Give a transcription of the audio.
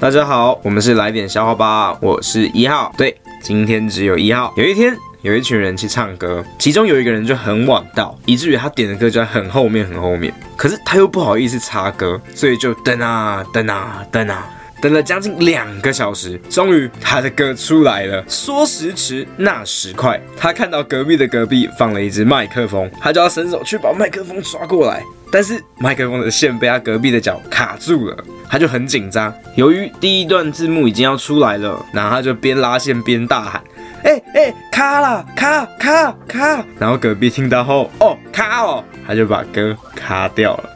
大家好，我们是来点笑话吧，我是一号。对，今天只有一号。有一天，有一群人去唱歌，其中有一个人就很晚到，以至于他点的歌就在很后面很后面。可是他又不好意思插歌，所以就等啊等啊等啊。等了将近两个小时，终于他的歌出来了。说时迟，那时快，他看到隔壁的隔壁放了一支麦克风，他就要伸手去把麦克风抓过来，但是麦克风的线被他隔壁的脚卡住了，他就很紧张。由于第一段字幕已经要出来了，然后他就边拉线边大喊：“哎、欸、哎、卡了，卡卡卡！”然后隔壁听到后，哦，卡哦，他就把歌卡掉了。